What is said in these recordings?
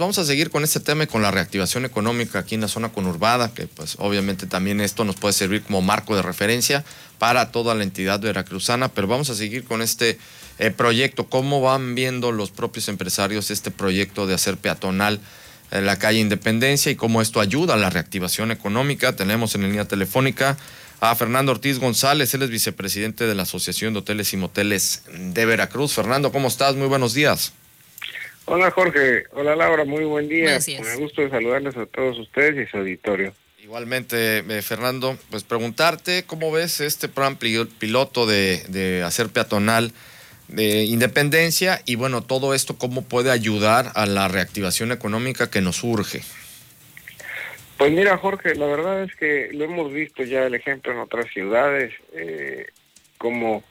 Vamos a seguir con este tema y con la reactivación económica aquí en la zona conurbada, que pues obviamente también esto nos puede servir como marco de referencia para toda la entidad veracruzana, pero vamos a seguir con este eh, proyecto. ¿Cómo van viendo los propios empresarios este proyecto de hacer peatonal la calle Independencia y cómo esto ayuda a la reactivación económica? Tenemos en línea telefónica a Fernando Ortiz González, él es vicepresidente de la Asociación de Hoteles y Moteles de Veracruz. Fernando, ¿cómo estás? Muy buenos días. Hola Jorge, hola Laura, muy buen día. Me gusto de saludarles a todos ustedes y su auditorio. Igualmente, eh, Fernando, pues preguntarte cómo ves este plan piloto de, de hacer peatonal de Independencia y bueno, todo esto cómo puede ayudar a la reactivación económica que nos urge. Pues mira Jorge, la verdad es que lo hemos visto ya el ejemplo en otras ciudades, eh, como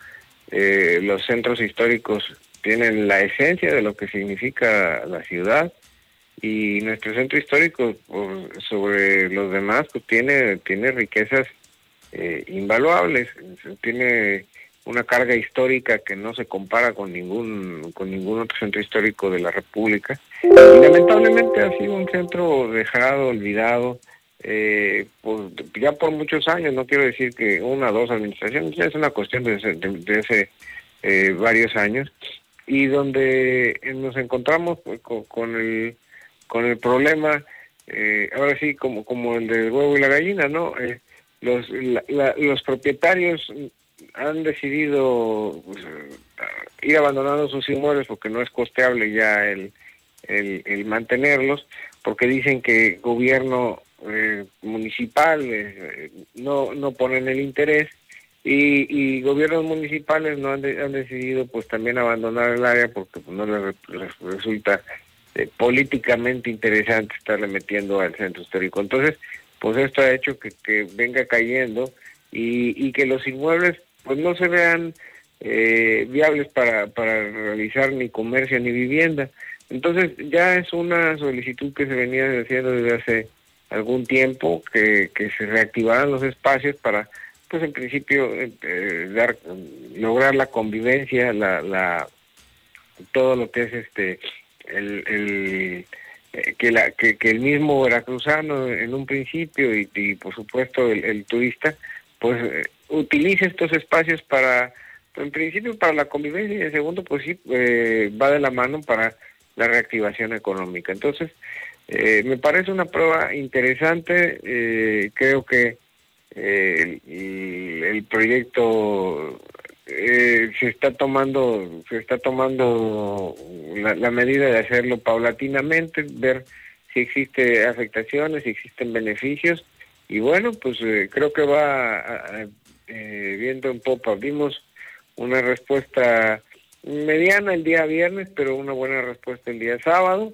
eh, los centros históricos tienen la esencia de lo que significa la ciudad y nuestro centro histórico sobre los demás pues tiene tiene riquezas eh, invaluables. Tiene una carga histórica que no se compara con ningún con ningún otro centro histórico de la República. Y lamentablemente ha sido un centro dejado olvidado eh, ya por muchos años. No quiero decir que una o dos administraciones ya es una cuestión de, hace eh, varios años y donde nos encontramos pues, con, el con el problema eh, ahora sí como como el del huevo y la gallina no eh, los los propietarios han decidido pues, ir abandonando sus inmuebles porque no es costeable ya el, el, el mantenerlos porque dicen que gobierno eh, municipal no no ponen el interés y, gobiernos municipales no han, han, decidido pues también abandonar el área porque pues, no les, resulta eh, políticamente interesante estarle metiendo al centro histórico. Entonces, pues esto ha hecho que, que venga cayendo y, y que los inmuebles pues no se vean eh, viables para, para realizar ni comercio ni vivienda. Entonces ya es una solicitud que se venía haciendo desde hace algún tiempo que se reactivaran los espacios para pues en principio dar lograr la convivencia la, la todo lo que es este el, el eh, que la que, el mismo veracruzano en un principio y, por supuesto el, el turista pues eh, utilice estos espacios para en principio para la convivencia y en segundo pues sí eh, va de la mano para la reactivación económica. Entonces eh, me parece una prueba interesante creo que eh, el, proyecto eh, se está tomando se está tomando la, medida de hacerlo paulatinamente ver si existe afectaciones si existen beneficios. Y bueno pues eh, creo que va viendo en popa vimos una respuesta mediana el día viernes pero una buena respuesta el día sábado.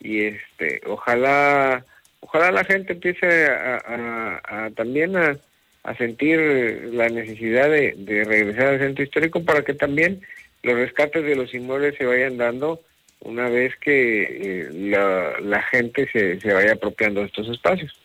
Y este ojalá ojalá la gente empiece a, también a, sentir la necesidad de, regresar al centro histórico para que también los rescates de los inmuebles se vayan dando una vez que eh, la, la gente se, se vaya apropiando de estos espacios.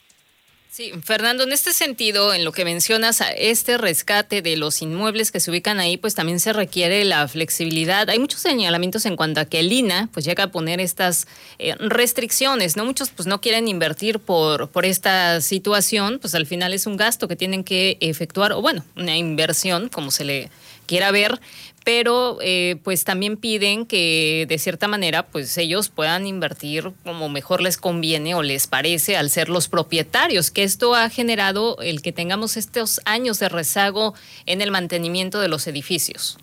Sí, Fernando, en este sentido, en lo que mencionas, este rescate de los inmuebles que se ubican ahí, pues también se requiere la flexibilidad. Hay muchos señalamientos en cuanto a que el INA pues llega a poner estas eh, restricciones, ¿no? Muchos pues no quieren invertir por, por esta situación, pues al final es un gasto que tienen que efectuar, o bueno, una inversión, como se le quiera ver, pero eh, pues también piden que de cierta manera pues ellos puedan invertir como mejor les conviene o les parece al ser los propietarios, que esto ha generado el que tengamos estos años de rezago en el mantenimiento de los edificios.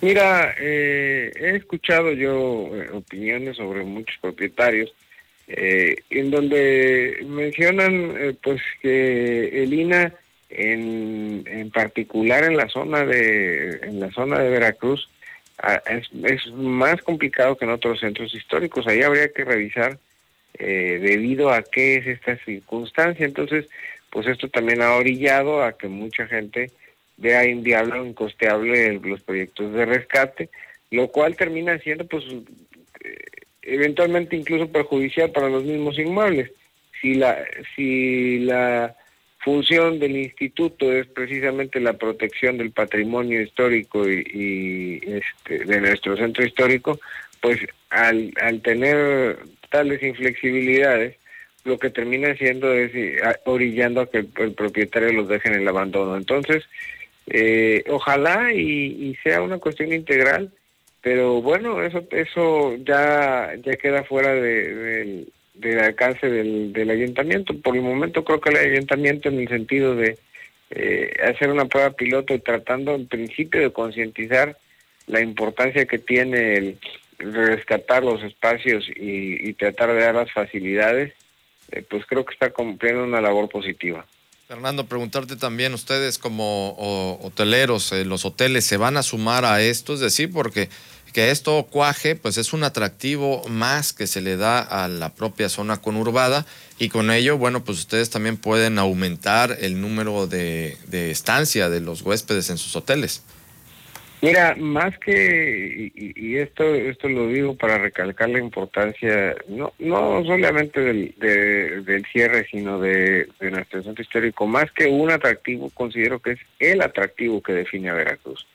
Mira, eh, he escuchado yo eh, opiniones sobre muchos propietarios en donde mencionan pues que el INA en, en particular en la zona de en la zona de Veracruz es, más complicado que en otros centros históricos. Ahí habría que revisar eh, debido a qué es esta circunstancia. Entonces pues esto también ha orillado a que mucha gente vea inviable o incosteable los proyectos de rescate lo cual termina siendo pues eh, eventualmente incluso perjudicial para los mismos inmuebles. Si la si la función del instituto es precisamente la protección del patrimonio histórico y, este, de nuestro centro histórico, pues al, al tener tales inflexibilidades, lo que termina siendo es eh, orillando a que el, propietario los deje en el abandono. Entonces, eh, ojalá y, sea una cuestión integral, pero bueno, eso eso ya ya queda fuera de, del alcance del, del, ayuntamiento. Por el momento creo que el ayuntamiento en el sentido de eh, hacer una prueba piloto y tratando en principio de concientizar la importancia que tiene el rescatar los espacios y, tratar de dar las facilidades, eh, pues creo que está cumpliendo una labor positiva. Fernando, preguntarte también, ustedes como hoteleros, eh, los hoteles se van a sumar a esto, es decir, porque que esto cuaje, pues es un atractivo más que se le da a la propia zona conurbada y con ello, bueno, pues ustedes también pueden aumentar el número de, estancia de los huéspedes en sus hoteles. Mira, más que, y, esto esto lo digo para recalcar la importancia, no no solamente del, del cierre, sino de, de nuestro centro histórico, más que un atractivo, considero que es el atractivo que define a Veracruz.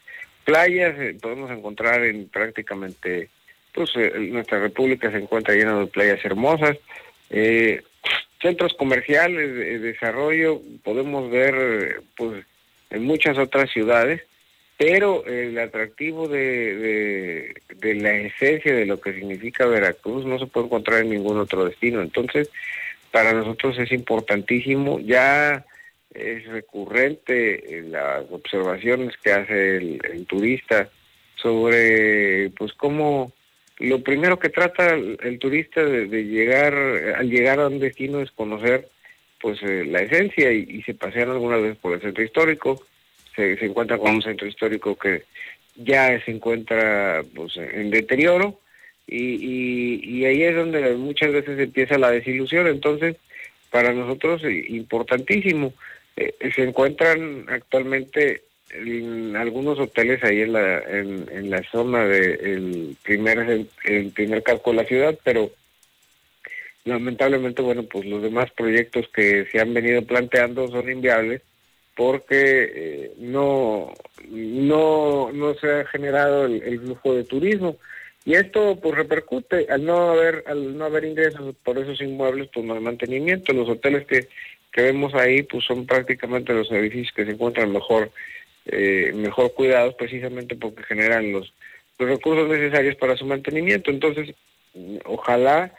Playas eh, podemos encontrar en prácticamente, pues eh, nuestra república se encuentra llena de playas hermosas. Eh, centros comerciales de desarrollo podemos ver pues en muchas otras ciudades, pero el atractivo de, de, la esencia de lo que significa Veracruz no se puede encontrar en ningún otro destino. Entonces, para nosotros es importantísimo. Ya es recurrente las observaciones que hace el, turista sobre pues cómo lo primero que trata el, turista de, llegar al llegar a un destino es conocer pues eh, la esencia y, se pasean algunas veces por el centro histórico se, se encuentra con un centro histórico que ya se encuentra pues en deterioro y, y, y ahí es donde muchas veces empieza la desilusión. Entonces para nosotros eh, importantísimo eh, se encuentran actualmente en algunos hoteles ahí en la en, la zona del primer el, primer casco de la ciudad pero lamentablemente bueno pues los demás proyectos que se han venido planteando son inviables porque eh, no no no se ha generado el, el, flujo de turismo. Y esto pues repercute al no haber al no haber ingresos por esos inmuebles pues no hay mantenimiento. Los hoteles que que vemos ahí pues son prácticamente los edificios que se encuentran mejor eh, mejor cuidados precisamente porque generan los, los recursos necesarios para su mantenimiento. Entonces ojalá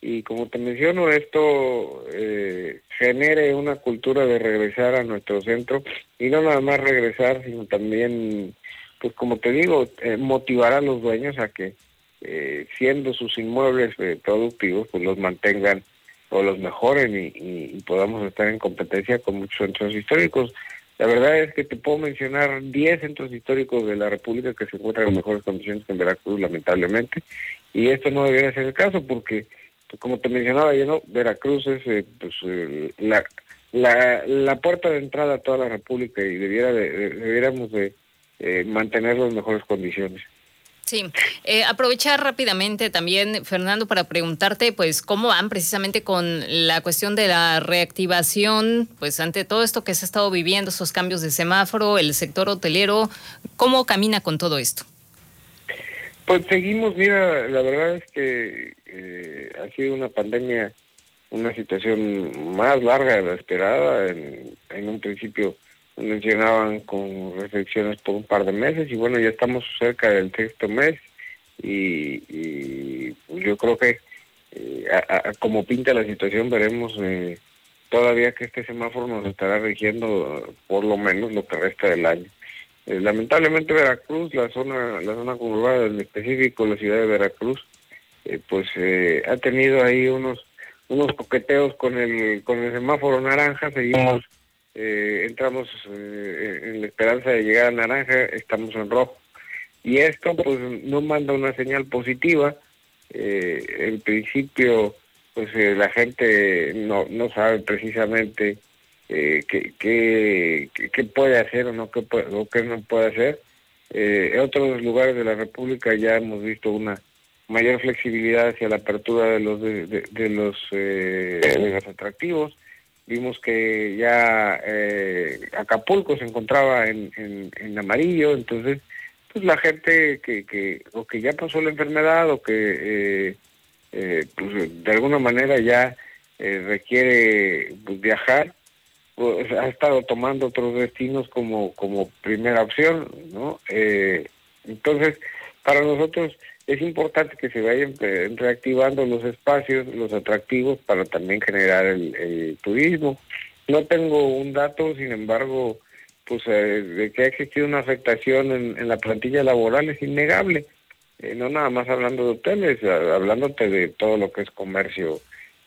y como te menciono esto eh, genere una cultura de regresar a nuestro centro y no nada más regresar sino también pues como te digo eh, motivar a los dueños a que eh, siendo sus inmuebles productivos pues los mantengan o los mejoren y, podamos estar en competencia con muchos centros históricos. La verdad es que te puedo mencionar 10 centros históricos de la República que se encuentran en mejores condiciones que en Veracruz, lamentablemente, y esto no debería ser el caso porque, pues, como te mencionaba yo, ¿no? Veracruz es eh, pues, la, la, la puerta de entrada a toda la República y debiera debiéramos de eh, mantener las mejores condiciones. Sí, eh, aprovechar rápidamente también, Fernando, para preguntarte, pues, cómo van precisamente con la cuestión de la reactivación, pues, ante todo esto que se ha estado viviendo, esos cambios de semáforo, el sector hotelero, ¿cómo camina con todo esto? Pues seguimos, mira, la verdad es que eh, ha sido una pandemia, una situación más larga de la esperada, en, en un principio mencionaban con reflexiones por un par de meses y bueno, ya estamos cerca del sexto mes y, yo creo que eh, como pinta la situación veremos eh, todavía que este semáforo nos estará rigiendo por lo menos lo que resta del año. Eh, lamentablemente Veracruz, la zona la zona conurbada, en específico la ciudad de Veracruz, pues ha tenido ahí unos unos coqueteos con el con el semáforo naranja, seguimos eh, entramos eh, en la esperanza de llegar a naranja, estamos en rojo. Y esto pues no manda una señal positiva. Eh, en principio, pues eh, la gente no, no sabe precisamente qué, qué, puede hacer o no qué, puede, o qué no puede hacer. en otros lugares de la República ya hemos visto una mayor flexibilidad hacia la apertura de los de, de los, de los atractivos vimos que ya eh, Acapulco se encontraba en, en, amarillo, entonces pues la gente que, que o que ya pasó la enfermedad o que eh, pues de alguna manera ya requiere pues, viajar, pues, ha estado tomando otros destinos como, como primera opción, ¿no? entonces, para nosotros es importante que se vayan reactivando los espacios, los atractivos para también generar el, turismo. No tengo un dato, sin embargo, pues eh, de que ha existido una afectación en, la plantilla laboral es innegable. Eh, no nada más hablando de hoteles, hablándote de todo lo que es comercio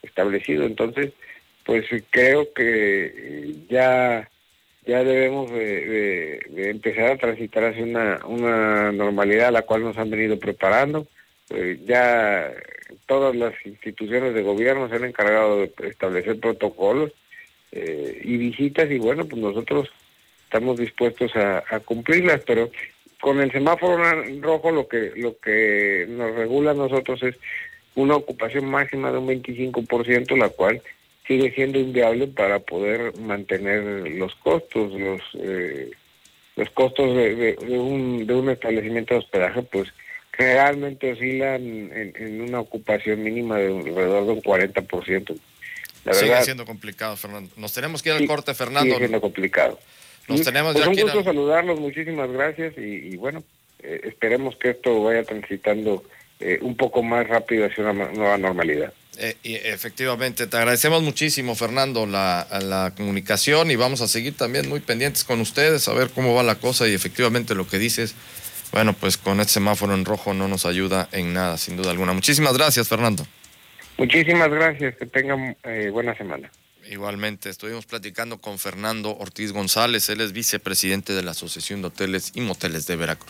establecido. Entonces, pues creo que eh, ya ya debemos de, empezar a transitar hacia una, una normalidad a la cual nos han venido preparando. Eh, ya todas las instituciones de gobierno se han encargado de establecer protocolos eh, y visitas y bueno, pues nosotros estamos dispuestos a, cumplirlas, pero con el semáforo rojo lo que lo que nos regula a nosotros es una ocupación máxima de un 25%, la cual sigue siendo inviable para poder mantener los costos, los eh, los costos de, un, de un establecimiento de hospedaje, pues generalmente oscilan en, una ocupación mínima de alrededor de un 40%. La sigue siendo complicado, Fernando. Nos tenemos que ir al corte, Fernando. Sigue siendo complicado. Nos tenemos pues ya un gusto saludarlos, muchísimas gracias y, bueno, eh, esperemos que esto vaya transitando eh, un poco más rápido hacia una nueva normalidad. Eh, efectivamente, te agradecemos muchísimo, Fernando, la, la, comunicación y vamos a seguir también muy pendientes con ustedes a ver cómo va la cosa y efectivamente lo que dices, bueno, pues con este semáforo en rojo no nos ayuda en nada, sin duda alguna. Muchísimas gracias, Fernando. Muchísimas gracias, que tengan eh, buena semana. Igualmente, estuvimos platicando con Fernando Ortiz González, él es vicepresidente de la Asociación de Hoteles y Moteles de Veracruz.